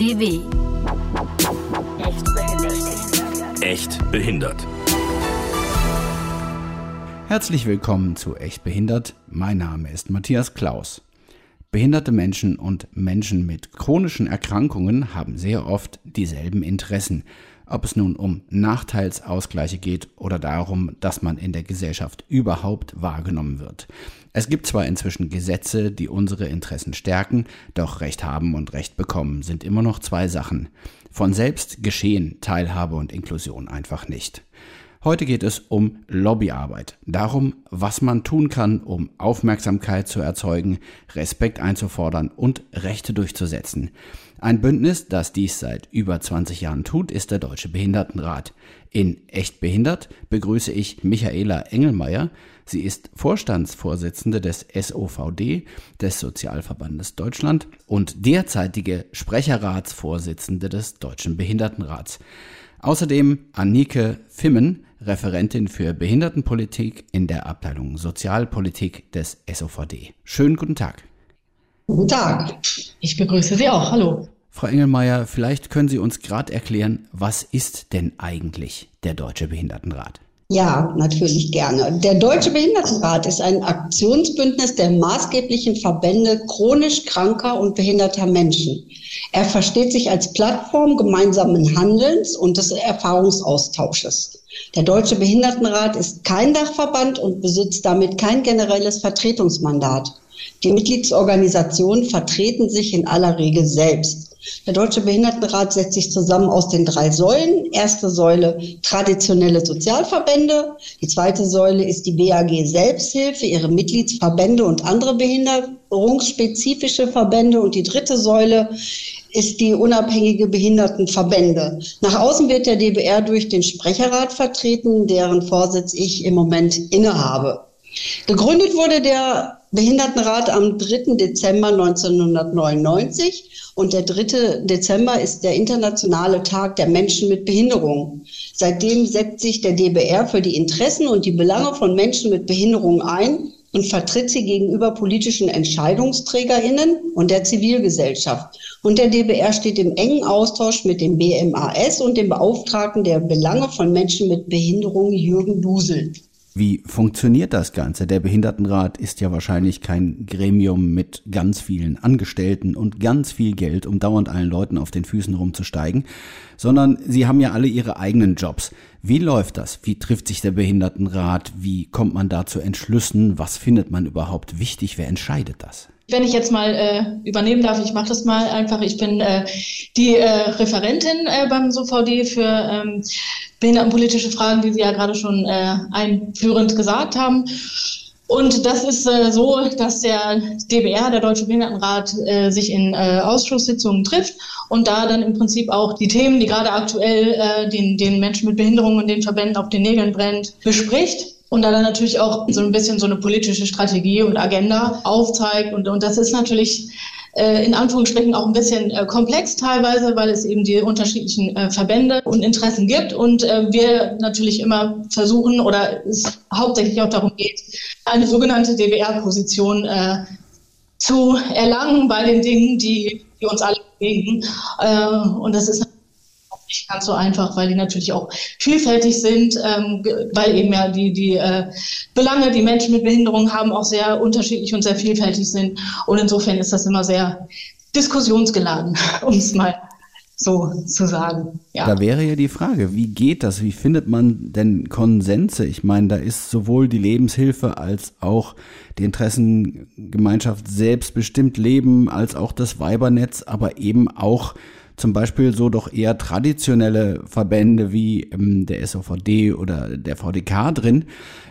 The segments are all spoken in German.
EDW. Echt behindert. Herzlich willkommen zu Echt behindert. Mein Name ist Matthias Klaus. Behinderte Menschen und Menschen mit chronischen Erkrankungen haben sehr oft dieselben Interessen, ob es nun um Nachteilsausgleiche geht oder darum, dass man in der Gesellschaft überhaupt wahrgenommen wird. Es gibt zwar inzwischen Gesetze, die unsere Interessen stärken, doch Recht haben und Recht bekommen sind immer noch zwei Sachen. Von selbst geschehen Teilhabe und Inklusion einfach nicht. Heute geht es um Lobbyarbeit, darum, was man tun kann, um Aufmerksamkeit zu erzeugen, Respekt einzufordern und Rechte durchzusetzen. Ein Bündnis, das dies seit über 20 Jahren tut, ist der Deutsche Behindertenrat. In Echt Behindert begrüße ich Michaela Engelmeier. Sie ist Vorstandsvorsitzende des SOVD, des Sozialverbandes Deutschland und derzeitige Sprecherratsvorsitzende des Deutschen Behindertenrats. Außerdem Annike Fimmen, Referentin für Behindertenpolitik in der Abteilung Sozialpolitik des SOVD. Schönen guten Tag. Guten Tag. Ich begrüße Sie auch. Hallo. Frau Engelmeier, vielleicht können Sie uns gerade erklären, was ist denn eigentlich der Deutsche Behindertenrat? Ja, natürlich gerne. Der Deutsche Behindertenrat ist ein Aktionsbündnis der maßgeblichen Verbände chronisch kranker und behinderter Menschen. Er versteht sich als Plattform gemeinsamen Handelns und des Erfahrungsaustausches. Der Deutsche Behindertenrat ist kein Dachverband und besitzt damit kein generelles Vertretungsmandat. Die Mitgliedsorganisationen vertreten sich in aller Regel selbst. Der Deutsche Behindertenrat setzt sich zusammen aus den drei Säulen. Erste Säule traditionelle Sozialverbände. Die zweite Säule ist die BAG Selbsthilfe, ihre Mitgliedsverbände und andere behinderungsspezifische Verbände. Und die dritte Säule ist die unabhängige Behindertenverbände. Nach außen wird der DBR durch den Sprecherrat vertreten, deren Vorsitz ich im Moment innehabe. Gegründet wurde der Behindertenrat am 3. Dezember 1999 und der 3. Dezember ist der internationale Tag der Menschen mit Behinderung. Seitdem setzt sich der DBR für die Interessen und die Belange von Menschen mit Behinderung ein und vertritt sie gegenüber politischen Entscheidungsträgerinnen und der Zivilgesellschaft. Und der DBR steht im engen Austausch mit dem BMAS und dem Beauftragten der Belange von Menschen mit Behinderung, Jürgen Dusel. Wie funktioniert das Ganze? Der Behindertenrat ist ja wahrscheinlich kein Gremium mit ganz vielen Angestellten und ganz viel Geld, um dauernd allen Leuten auf den Füßen rumzusteigen, sondern sie haben ja alle ihre eigenen Jobs. Wie läuft das? Wie trifft sich der Behindertenrat? Wie kommt man da zu Entschlüssen? Was findet man überhaupt wichtig? Wer entscheidet das? Wenn ich jetzt mal äh, übernehmen darf, ich mache das mal einfach. Ich bin äh, die äh, Referentin äh, beim SOVD für ähm, behindertenpolitische Fragen, die Sie ja gerade schon äh, einführend gesagt haben. Und das ist äh, so, dass der DBR, der Deutsche Behindertenrat, sich in Ausschusssitzungen trifft und da dann im Prinzip auch die Themen, die gerade aktuell den, den Menschen mit Behinderungen und den Verbänden auf den Nägeln brennt, bespricht und da dann natürlich auch so ein bisschen so eine politische Strategie und Agenda aufzeigt. Und, und das ist natürlich äh, in Anführungsstrichen auch ein bisschen äh, komplex teilweise, weil es eben die unterschiedlichen äh, Verbände und Interessen gibt und äh, wir natürlich immer versuchen oder es hauptsächlich auch darum geht, eine sogenannte DWR-Position äh, zu erlangen bei den Dingen, die, die uns alle bewegen. Äh, und das ist nicht ganz so einfach, weil die natürlich auch vielfältig sind, ähm, weil eben ja die, die äh, Belange, die Menschen mit Behinderung haben, auch sehr unterschiedlich und sehr vielfältig sind. Und insofern ist das immer sehr diskussionsgeladen, um es mal so zu sagen. Ja. Da wäre ja die Frage, wie geht das? Wie findet man denn Konsense? Ich meine, da ist sowohl die Lebenshilfe als auch die Interessengemeinschaft selbstbestimmt leben, als auch das Weibernetz, aber eben auch zum Beispiel so doch eher traditionelle Verbände wie ähm, der SOVD oder der VDK drin.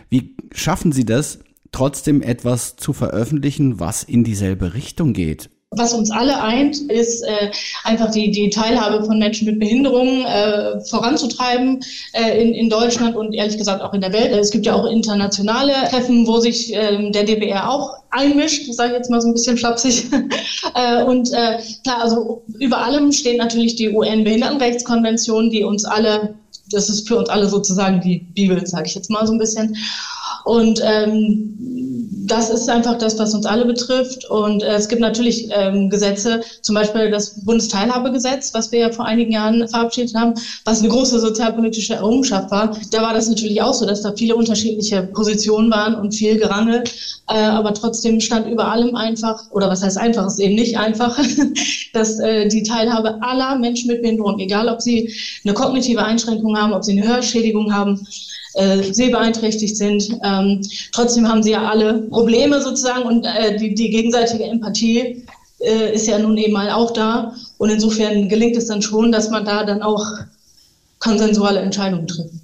Wie schaffen Sie das, trotzdem etwas zu veröffentlichen, was in dieselbe Richtung geht? Was uns alle eint, ist äh, einfach die, die Teilhabe von Menschen mit Behinderungen äh, voranzutreiben äh, in, in Deutschland und ehrlich gesagt auch in der Welt. Es gibt ja auch internationale Treffen, wo sich ähm, der DBR auch einmischt, sage ich jetzt mal so ein bisschen flapsig. äh, und äh, klar, also über allem steht natürlich die UN-Behindertenrechtskonvention, die uns alle, das ist für uns alle sozusagen die Bibel, sage ich jetzt mal so ein bisschen. Und ähm, das ist einfach das, was uns alle betrifft. Und äh, es gibt natürlich ähm, Gesetze, zum Beispiel das Bundesteilhabegesetz, was wir ja vor einigen Jahren verabschiedet haben, was eine große sozialpolitische Errungenschaft war. Da war das natürlich auch so, dass da viele unterschiedliche Positionen waren und viel Gerangel. Äh, aber trotzdem stand über allem einfach, oder was heißt einfach, ist eben nicht einfach, dass äh, die Teilhabe aller Menschen mit Behinderung, egal ob sie eine kognitive Einschränkung haben, ob sie eine Hörschädigung haben, äh, sehbeeinträchtigt sind. Ähm, trotzdem haben sie ja alle Probleme sozusagen und äh, die, die gegenseitige Empathie äh, ist ja nun eben mal auch da. Und insofern gelingt es dann schon, dass man da dann auch konsensuale Entscheidungen trifft.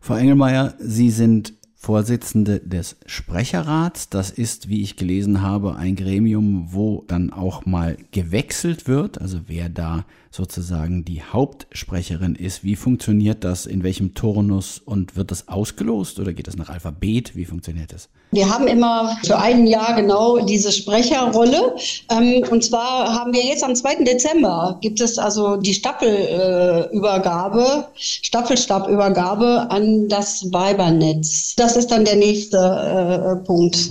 Frau Engelmeier, Sie sind Vorsitzende des Sprecherrats. Das ist, wie ich gelesen habe, ein Gremium, wo dann auch mal gewechselt wird, also wer da sozusagen die Hauptsprecherin ist. Wie funktioniert das? In welchem Turnus und wird das ausgelost oder geht das nach Alphabet? Wie funktioniert das? Wir haben immer für ein Jahr genau diese Sprecherrolle. Ähm, und zwar haben wir jetzt am 2. Dezember gibt es also die Staffelübergabe, Staffelstabübergabe an das Weibernetz. Das ist dann der nächste äh, Punkt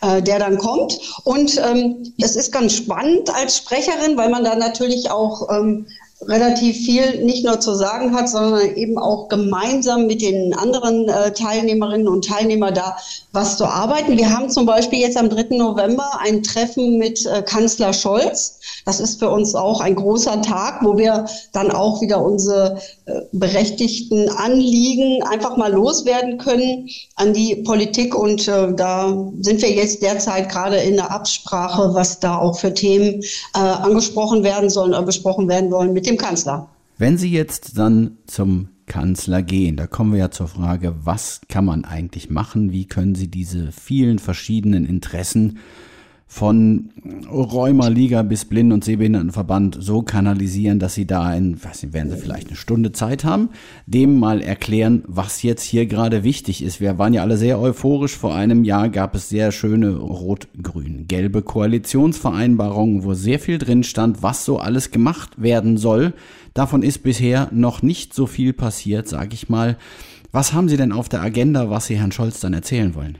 äh, der dann kommt. Und ähm, es ist ganz spannend als Sprecherin, weil man da natürlich auch ähm, relativ viel nicht nur zu sagen hat, sondern eben auch gemeinsam mit den anderen äh, Teilnehmerinnen und Teilnehmern da was zu arbeiten. Wir haben zum Beispiel jetzt am 3. November ein Treffen mit äh, Kanzler Scholz. Das ist für uns auch ein großer Tag, wo wir dann auch wieder unsere äh, berechtigten Anliegen einfach mal loswerden können an die Politik. Und äh, da sind wir jetzt derzeit gerade in der Absprache, was da auch für Themen äh, angesprochen werden sollen oder besprochen werden wollen mit dem Kanzler. Wenn Sie jetzt dann zum Kanzler gehen, da kommen wir ja zur Frage, was kann man eigentlich machen? Wie können Sie diese vielen verschiedenen Interessen von Rheuma-Liga bis Blinden- und Sehbehindertenverband so kanalisieren, dass sie da in, weiß nicht, werden sie vielleicht eine Stunde Zeit haben, dem mal erklären, was jetzt hier gerade wichtig ist. Wir waren ja alle sehr euphorisch. Vor einem Jahr gab es sehr schöne rot-grün-gelbe Koalitionsvereinbarungen, wo sehr viel drin stand, was so alles gemacht werden soll. Davon ist bisher noch nicht so viel passiert, sage ich mal. Was haben Sie denn auf der Agenda, was Sie Herrn Scholz dann erzählen wollen?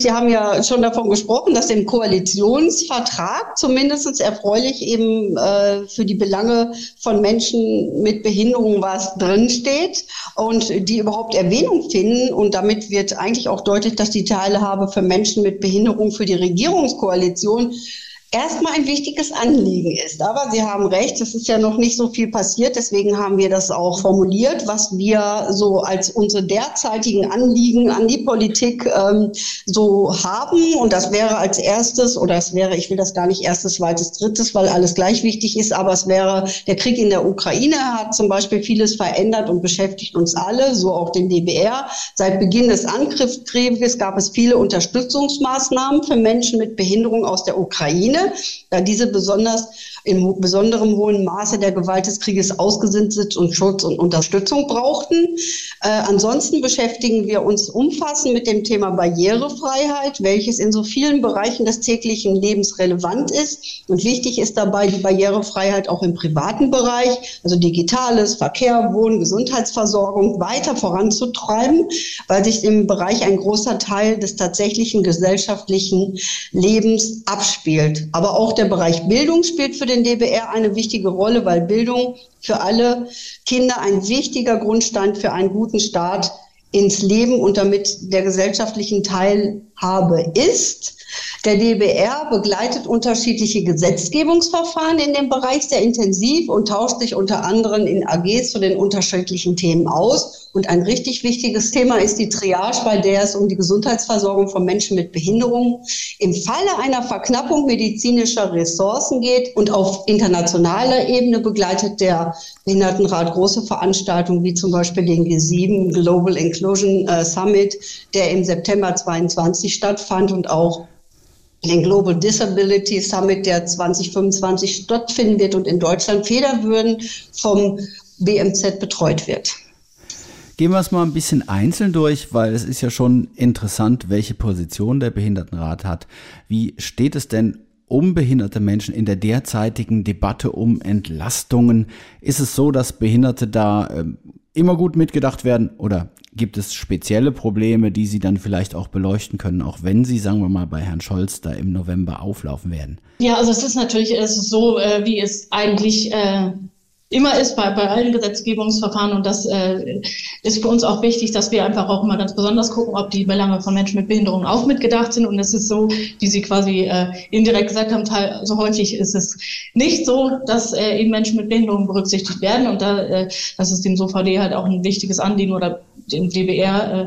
Sie haben ja schon davon gesprochen, dass im Koalitionsvertrag zumindest erfreulich eben äh, für die Belange von Menschen mit Behinderung was drinsteht und die überhaupt Erwähnung finden. Und damit wird eigentlich auch deutlich, dass die Teilhabe für Menschen mit Behinderung für die Regierungskoalition erstmal ein wichtiges Anliegen ist. Aber Sie haben recht, es ist ja noch nicht so viel passiert. Deswegen haben wir das auch formuliert, was wir so als unsere derzeitigen Anliegen an die Politik ähm, so haben. Und das wäre als erstes, oder es wäre, ich will das gar nicht erstes, zweites, drittes, weil alles gleich wichtig ist, aber es wäre, der Krieg in der Ukraine hat zum Beispiel vieles verändert und beschäftigt uns alle, so auch den DBR. Seit Beginn des Angriffskrieges gab es viele Unterstützungsmaßnahmen für Menschen mit Behinderung aus der Ukraine da diese besonders in besonderem hohen Maße der Gewalt des Krieges ausgesinnt sind und Schutz und Unterstützung brauchten. Äh, ansonsten beschäftigen wir uns umfassend mit dem Thema Barrierefreiheit, welches in so vielen Bereichen des täglichen Lebens relevant ist. Und wichtig ist dabei die Barrierefreiheit auch im privaten Bereich, also Digitales, Verkehr, Wohnen, Gesundheitsversorgung weiter voranzutreiben, weil sich im Bereich ein großer Teil des tatsächlichen gesellschaftlichen Lebens abspielt. Aber auch der Bereich Bildung spielt für den DBR eine wichtige Rolle, weil Bildung für alle Kinder ein wichtiger Grundstein für einen guten Start ins Leben und damit der gesellschaftlichen Teilhabe ist. Der DBR begleitet unterschiedliche Gesetzgebungsverfahren in dem Bereich sehr intensiv und tauscht sich unter anderem in AGs zu den unterschiedlichen Themen aus. Und ein richtig wichtiges Thema ist die Triage, bei der es um die Gesundheitsversorgung von Menschen mit Behinderung im Falle einer Verknappung medizinischer Ressourcen geht. Und auf internationaler Ebene begleitet der Behindertenrat große Veranstaltungen wie zum Beispiel den G7 Global Inclusion äh, Summit, der im September 22 stattfand und auch den Global Disability Summit, der 2025 stattfinden wird und in Deutschland federwürden vom BMZ betreut wird. Gehen wir es mal ein bisschen einzeln durch, weil es ist ja schon interessant, welche Position der Behindertenrat hat. Wie steht es denn um behinderte Menschen in der derzeitigen Debatte um Entlastungen? Ist es so, dass Behinderte da äh, immer gut mitgedacht werden oder gibt es spezielle Probleme, die Sie dann vielleicht auch beleuchten können, auch wenn Sie, sagen wir mal, bei Herrn Scholz da im November auflaufen werden? Ja, also es ist natürlich es ist so, äh, wie es eigentlich äh, immer ist bei, bei allen Gesetzgebungsverfahren. Und das äh, ist für uns auch wichtig, dass wir einfach auch immer ganz besonders gucken, ob die Belange von Menschen mit Behinderungen auch mitgedacht sind. Und es ist so, wie Sie quasi äh, indirekt gesagt haben, teil, so häufig ist es nicht so, dass äh, eben Menschen mit Behinderungen berücksichtigt werden. Und da äh, das ist dem SOVD halt auch ein wichtiges Anliegen oder dem DBR, äh,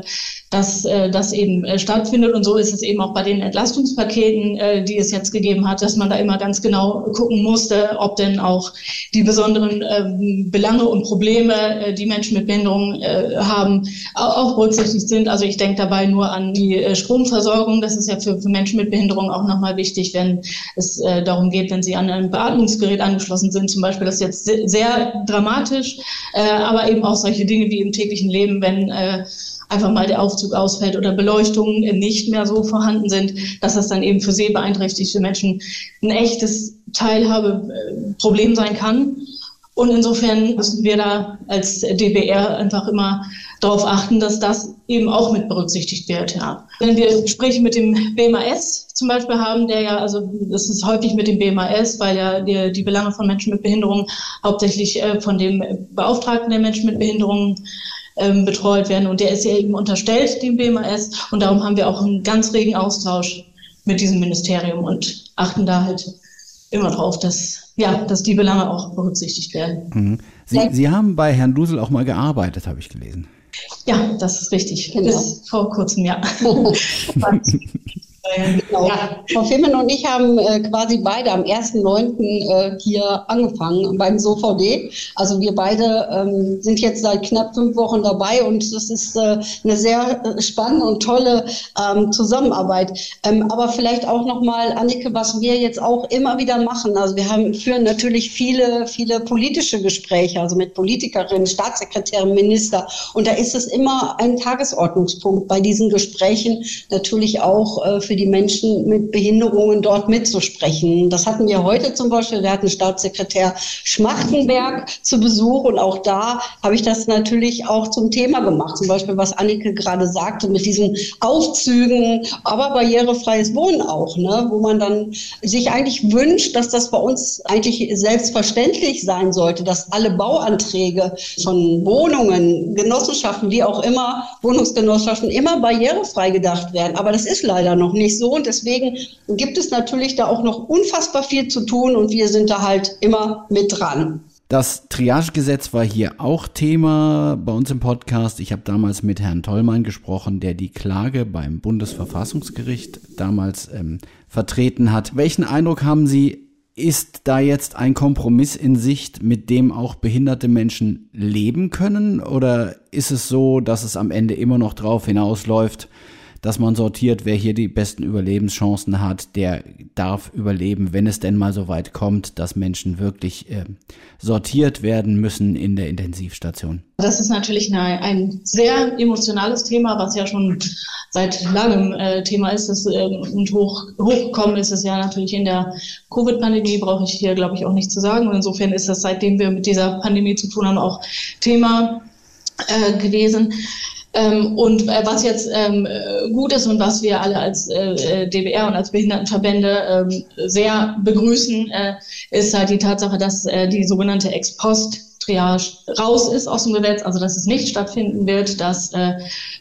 dass äh, das eben äh, stattfindet. Und so ist es eben auch bei den Entlastungspaketen, die es jetzt gegeben hat, dass man da immer ganz genau gucken musste, ob denn auch die besonderen ähm, Belange und Probleme, die Menschen mit Behinderungen haben, auch berücksichtigt sind. Also ich denke dabei nur an die Stromversorgung. Das ist ja für, Menschen mit Behinderung auch nochmal wichtig, wenn es darum geht, wenn sie an ein Beatmungsgerät angeschlossen sind. Zum Beispiel das ist jetzt sehr, dramatisch, aber eben auch solche Dinge wie im täglichen Leben, wenn äh, einfach mal der Aufzug ausfällt oder Beleuchtungen nicht mehr so vorhanden sind, dass das dann eben für sehbeeinträchtigte Menschen ein echtes Teilhabeproblem sein kann. Und insofern müssen wir da als DBR einfach immer darauf achten, dass das eben auch mit berücksichtigt wird. Ja. Wenn wir Gespräche mit dem BMAS zum Beispiel haben, der ja, also das ist häufig mit dem BMAS, weil ja die, die Belange von Menschen mit Behinderungen hauptsächlich äh, von dem Beauftragten der Menschen mit Behinderungen ähm, betreut werden. Und der ist ja eben unterstellt dem BMAS. Und darum haben wir auch einen ganz regen Austausch mit diesem Ministerium und achten da halt immer drauf, dass, ja, dass die Belange auch berücksichtigt werden. Mhm. Sie, Sie haben bei Herrn Dusel auch mal gearbeitet, habe ich gelesen. Ja, das ist richtig. Genau. Bis vor kurzem, ja. Genau. Ja. Frau Fimmen und ich haben äh, quasi beide am 1.9. Äh, hier angefangen beim SOVD. Also wir beide ähm, sind jetzt seit knapp fünf Wochen dabei und das ist äh, eine sehr äh, spannende und tolle ähm, Zusammenarbeit. Ähm, aber vielleicht auch nochmal, Annike, was wir jetzt auch immer wieder machen. Also wir haben, führen natürlich viele, viele politische Gespräche, also mit Politikerinnen, Staatssekretären, Minister. Und da ist es immer ein Tagesordnungspunkt bei diesen Gesprächen natürlich auch äh, für die Menschen mit Behinderungen dort mitzusprechen. Das hatten wir heute zum Beispiel. Wir hatten Staatssekretär Schmachtenberg zu Besuch und auch da habe ich das natürlich auch zum Thema gemacht. Zum Beispiel, was Annike gerade sagte mit diesen Aufzügen, aber barrierefreies Wohnen auch, ne? wo man dann sich eigentlich wünscht, dass das bei uns eigentlich selbstverständlich sein sollte, dass alle Bauanträge von Wohnungen, Genossenschaften, wie auch immer, Wohnungsgenossenschaften immer barrierefrei gedacht werden. Aber das ist leider noch nicht so. Und deswegen gibt es natürlich da auch noch unfassbar viel zu tun und wir sind da halt immer mit dran. Das Triagegesetz war hier auch Thema bei uns im Podcast. Ich habe damals mit Herrn Tollmann gesprochen, der die Klage beim Bundesverfassungsgericht damals ähm, vertreten hat. Welchen Eindruck haben Sie? Ist da jetzt ein Kompromiss in Sicht, mit dem auch behinderte Menschen leben können? Oder ist es so, dass es am Ende immer noch drauf hinausläuft, dass man sortiert, wer hier die besten Überlebenschancen hat, der darf überleben, wenn es denn mal so weit kommt, dass Menschen wirklich äh, sortiert werden müssen in der Intensivstation. Das ist natürlich eine, ein sehr emotionales Thema, was ja schon seit langem äh, Thema ist. Das, äh, und hoch, hochgekommen ist es ja natürlich in der Covid-Pandemie, brauche ich hier, glaube ich, auch nicht zu sagen. Und insofern ist das, seitdem wir mit dieser Pandemie zu tun haben, auch Thema äh, gewesen. Ähm, und äh, was jetzt ähm, äh, gut ist und was wir alle als äh, äh DBR und als Behindertenverbände ähm, sehr begrüßen, äh, ist halt die Tatsache, dass äh, die sogenannte Ex-Post Triage raus ist aus dem Gesetz, also dass es nicht stattfinden wird, dass äh,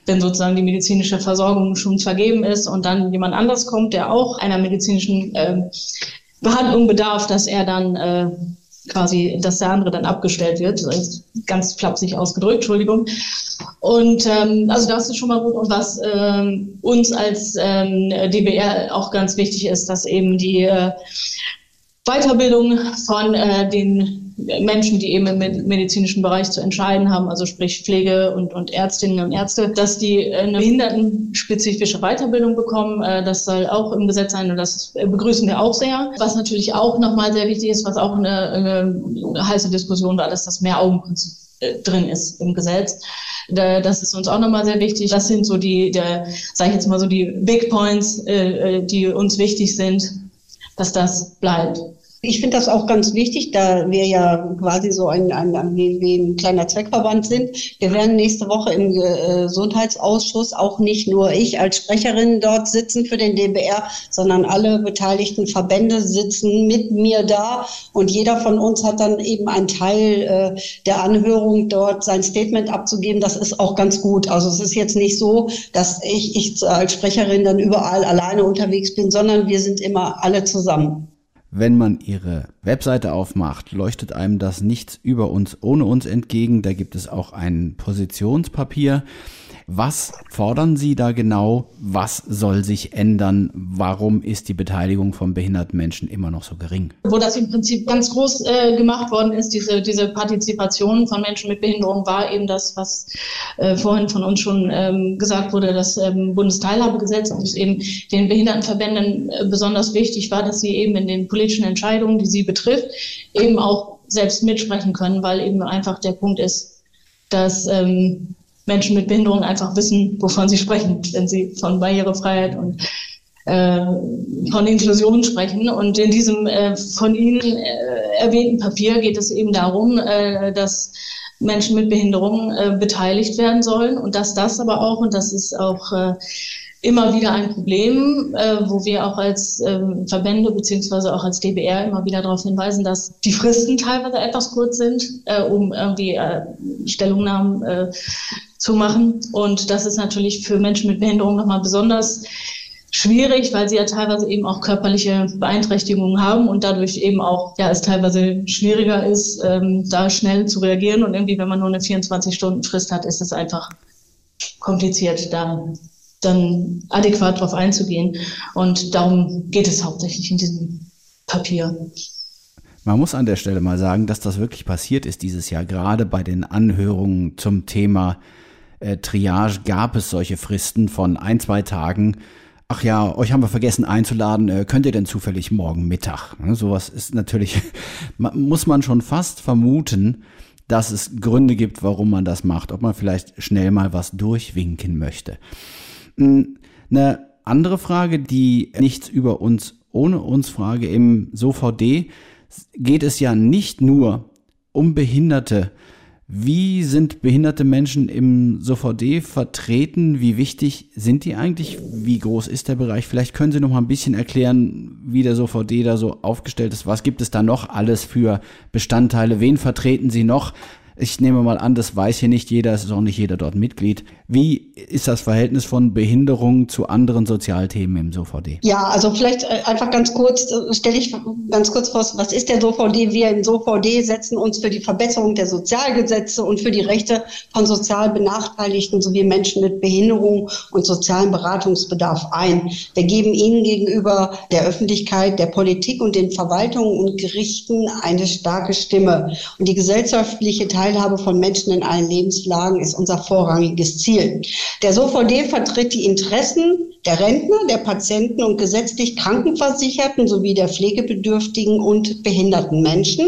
wenn sozusagen die medizinische Versorgung schon vergeben ist und dann jemand anders kommt, der auch einer medizinischen äh, Behandlung bedarf, dass er dann quasi, dass der andere dann abgestellt wird. Ganz flapsig ausgedrückt, Entschuldigung. Und ähm, also das ist schon mal gut. Und was ähm, uns als ähm, DBR auch ganz wichtig ist, dass eben die äh, Weiterbildung von äh, den Menschen, die eben im medizinischen Bereich zu entscheiden haben, also sprich Pflege und, und Ärztinnen und Ärzte, dass die eine behindertenspezifische Weiterbildung bekommen. Äh, das soll auch im Gesetz sein und das begrüßen wir auch sehr. Was natürlich auch nochmal sehr wichtig ist, was auch eine, eine heiße Diskussion war, dass das Mehr-Augen-Prinzip äh, drin ist im Gesetz. Das ist uns auch nochmal sehr wichtig. Das sind so die, der, sage ich jetzt mal so die Big Points, äh, die uns wichtig sind, dass das bleibt. Ich finde das auch ganz wichtig, da wir ja quasi so ein, ein, ein, wie ein kleiner Zweckverband sind. Wir werden nächste Woche im Gesundheitsausschuss auch nicht nur ich als Sprecherin dort sitzen für den DBR, sondern alle beteiligten Verbände sitzen mit mir da und jeder von uns hat dann eben einen Teil äh, der Anhörung dort sein Statement abzugeben. Das ist auch ganz gut. Also es ist jetzt nicht so, dass ich, ich als Sprecherin dann überall alleine unterwegs bin, sondern wir sind immer alle zusammen. Wenn man ihre Webseite aufmacht, leuchtet einem das nichts über uns ohne uns entgegen. Da gibt es auch ein Positionspapier. Was fordern Sie da genau? Was soll sich ändern? Warum ist die Beteiligung von behinderten Menschen immer noch so gering? Wo das im Prinzip ganz groß äh, gemacht worden ist, diese, diese Partizipation von Menschen mit Behinderung, war eben das, was äh, vorhin von uns schon ähm, gesagt wurde, das ähm, Bundesteilhabegesetz, und es eben den Behindertenverbänden äh, besonders wichtig war, dass sie eben in den politischen Entscheidungen, die sie betrifft, eben auch selbst mitsprechen können, weil eben einfach der Punkt ist, dass ähm, Menschen mit Behinderung einfach wissen, wovon sie sprechen, wenn sie von Barrierefreiheit und äh, von Inklusion sprechen. Und in diesem äh, von Ihnen äh, erwähnten Papier geht es eben darum, äh, dass Menschen mit Behinderung äh, beteiligt werden sollen und dass das aber auch, und das ist auch äh, immer wieder ein Problem, wo wir auch als äh, Verbände beziehungsweise auch als DBR immer wieder darauf hinweisen, dass die Fristen teilweise etwas kurz sind, um irgendwie Stellungnahmen zu machen. Und das ist natürlich für Menschen mit Behinderung nochmal besonders schwierig, weil sie ja teilweise eben auch körperliche Beeinträchtigungen haben und dadurch eben auch, ja, es teilweise schwieriger ist, ähm, da schnell zu reagieren. Und irgendwie, wenn man nur eine 24-Stunden-Frist hat, ist es einfach kompliziert, da dann adäquat darauf einzugehen. Und darum geht es hauptsächlich in diesem Papier. Man muss an der Stelle mal sagen, dass das wirklich passiert ist dieses Jahr. Gerade bei den Anhörungen zum Thema äh, Triage gab es solche Fristen von ein, zwei Tagen. Ach ja, euch haben wir vergessen einzuladen. Äh, könnt ihr denn zufällig morgen Mittag? Ne, sowas ist natürlich, muss man schon fast vermuten, dass es Gründe gibt, warum man das macht. Ob man vielleicht schnell mal was durchwinken möchte. Eine andere Frage, die nichts über uns ohne uns Frage im SOVD geht es ja nicht nur um Behinderte. Wie sind behinderte Menschen im SOVD vertreten? Wie wichtig sind die eigentlich? Wie groß ist der Bereich? Vielleicht können Sie noch mal ein bisschen erklären, wie der SOVD da so aufgestellt ist. Was gibt es da noch alles für Bestandteile? Wen vertreten Sie noch? Ich nehme mal an, das weiß hier nicht jeder, es ist auch nicht jeder dort Mitglied. Wie ist das Verhältnis von Behinderung zu anderen Sozialthemen im SOVD? Ja, also vielleicht äh, einfach ganz kurz, äh, stelle ich ganz kurz vor, was ist der SOVD? Wir im SOVD setzen uns für die Verbesserung der Sozialgesetze und für die Rechte von sozial Benachteiligten sowie Menschen mit Behinderung und sozialen Beratungsbedarf ein. Wir geben ihnen gegenüber der Öffentlichkeit, der Politik und den Verwaltungen und Gerichten eine starke Stimme. Und die gesellschaftliche Teil Teilhabe von Menschen in allen Lebenslagen ist unser vorrangiges Ziel. Der SOVD vertritt die Interessen der Rentner, der Patienten und gesetzlich Krankenversicherten sowie der Pflegebedürftigen und behinderten Menschen.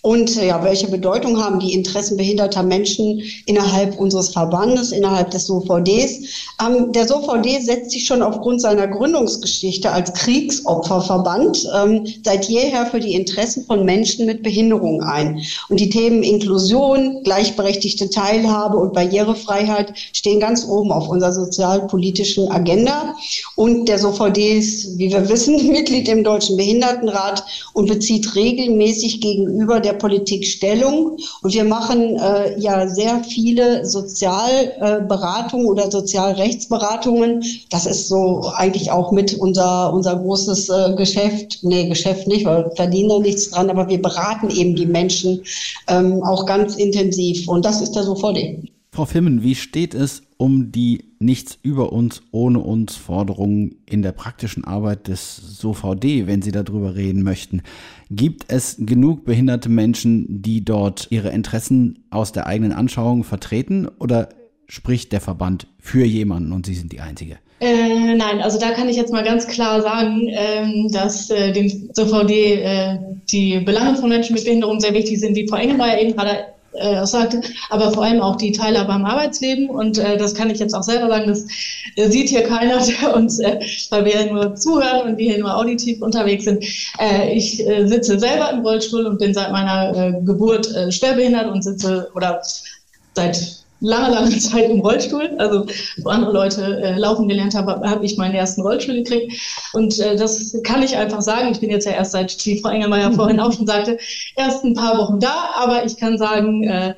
Und äh, ja, welche Bedeutung haben die Interessen behinderter Menschen innerhalb unseres Verbandes, innerhalb des SOVDs? Ähm, der SOVD setzt sich schon aufgrund seiner Gründungsgeschichte als Kriegsopferverband ähm, seit jeher für die Interessen von Menschen mit Behinderung ein. Und die Themen Inklusion, gleichberechtigte Teilhabe und Barrierefreiheit stehen ganz oben auf unserer sozialpolitischen Agenda. Und der SOVD ist, wie wir wissen, Mitglied im Deutschen Behindertenrat und bezieht regelmäßig gegenüber der Politik Stellung. Und wir machen äh, ja sehr viele Sozialberatungen äh, oder Sozialrechtsberatungen. Das ist so eigentlich auch mit unser, unser großes äh, Geschäft. Nee, Geschäft nicht, weil wir verdienen da nichts dran, aber wir beraten eben die Menschen ähm, auch ganz intensiv. Und das ist der SOVD. Frau Firmen, wie steht es um die Nichts über uns, ohne uns Forderungen in der praktischen Arbeit des SOVD, wenn Sie darüber reden möchten? Gibt es genug behinderte Menschen, die dort ihre Interessen aus der eigenen Anschauung vertreten oder spricht der Verband für jemanden und Sie sind die Einzige? Äh, nein, also da kann ich jetzt mal ganz klar sagen, ähm, dass äh, dem SOVD äh, die Belange von Menschen mit Behinderung sehr wichtig sind, wie Frau Engelmeier eben gerade äh, sagte, aber vor allem auch die Teilhabe am Arbeitsleben. Und äh, das kann ich jetzt auch selber sagen, das äh, sieht hier keiner, der uns, äh, weil wir ja nur zuhören und wir hier nur auditiv unterwegs sind. Äh, ich äh, sitze selber im Rollstuhl und bin seit meiner Geburt schwerbehindert und sitze oder seit lange, lange Zeit im Rollstuhl. Also wo andere Leute äh, laufen gelernt haben, habe ich meinen ersten Rollstuhl gekriegt. Und äh, das kann ich einfach sagen. Ich bin jetzt ja erst seit, wie Frau Engelmeier vorhin auch schon sagte, erst ein paar Wochen da. Aber ich kann sagen, äh,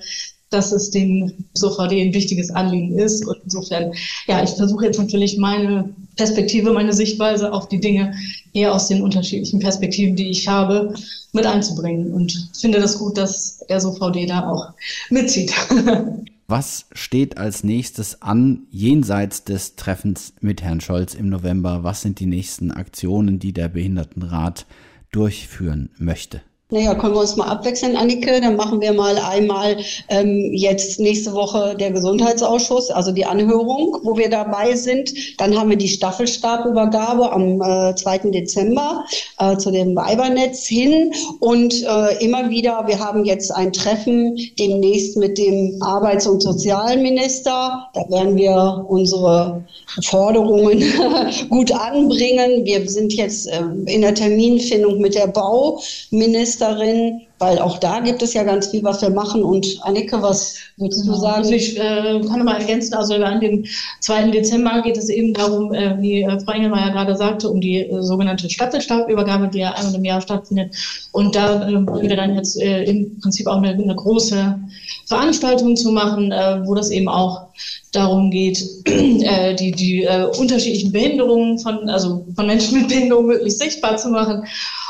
dass es dem SOVD ein wichtiges Anliegen ist. Und insofern, ja, ich versuche jetzt natürlich meine Perspektive, meine Sichtweise auf die Dinge eher aus den unterschiedlichen Perspektiven, die ich habe, mit einzubringen. Und finde das gut, dass der SOVD da auch mitzieht. Was steht als nächstes an, jenseits des Treffens mit Herrn Scholz im November? Was sind die nächsten Aktionen, die der Behindertenrat durchführen möchte? Naja, können wir uns mal abwechseln, Annike. Dann machen wir mal einmal ähm, jetzt nächste Woche der Gesundheitsausschuss, also die Anhörung, wo wir dabei sind. Dann haben wir die Staffelstabübergabe am äh, 2. Dezember äh, zu dem Weibernetz hin. Und äh, immer wieder, wir haben jetzt ein Treffen demnächst mit dem Arbeits- und Sozialminister. Da werden wir unsere Forderungen gut anbringen. Wir sind jetzt äh, in der Terminfindung mit der Bauministerin Ministerin, weil auch da gibt es ja ganz viel, was wir machen. Und Annike, was würdest genau. du sagen? Also ich äh, kann mal ergänzen, also an dem 2. Dezember geht es eben darum, äh, wie äh, Frau Engelmeier gerade sagte, um die äh, sogenannte Stadtteilstabübergabe, die ja einmal im Jahr stattfindet. Und da äh, wollen wir dann jetzt äh, im Prinzip auch eine, eine große Veranstaltung zu machen, äh, wo das eben auch darum geht, äh, die, die äh, unterschiedlichen Behinderungen von, also von Menschen mit Behinderung möglichst sichtbar zu machen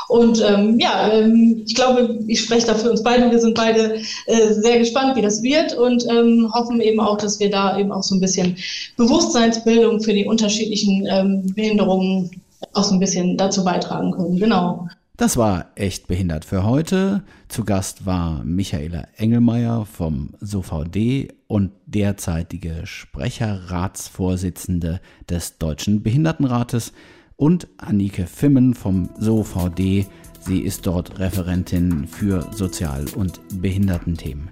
und ähm, ja, ähm, ich glaube, ich spreche da für uns beide. Wir sind beide äh, sehr gespannt, wie das wird und ähm, hoffen eben auch, dass wir da eben auch so ein bisschen Bewusstseinsbildung für die unterschiedlichen ähm, Behinderungen auch so ein bisschen dazu beitragen können. Genau. Das war echt behindert für heute. Zu Gast war Michaela Engelmeier vom SOVD und derzeitige Sprecherratsvorsitzende des Deutschen Behindertenrates und Annike Fimmen vom SOVD. Sie ist dort Referentin für Sozial- und Behindertenthemen.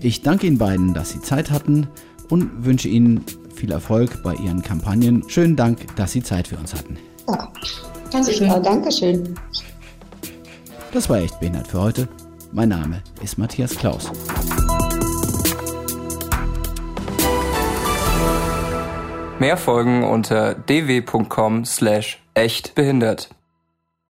Ich danke Ihnen beiden, dass Sie Zeit hatten und wünsche Ihnen viel Erfolg bei Ihren Kampagnen. Schönen Dank, dass Sie Zeit für uns hatten. Ja, Dankeschön. Ja, Dankeschön. Das war echt behindert für heute. Mein Name ist Matthias Klaus. Mehr Folgen unter dw.com slash echt behindert.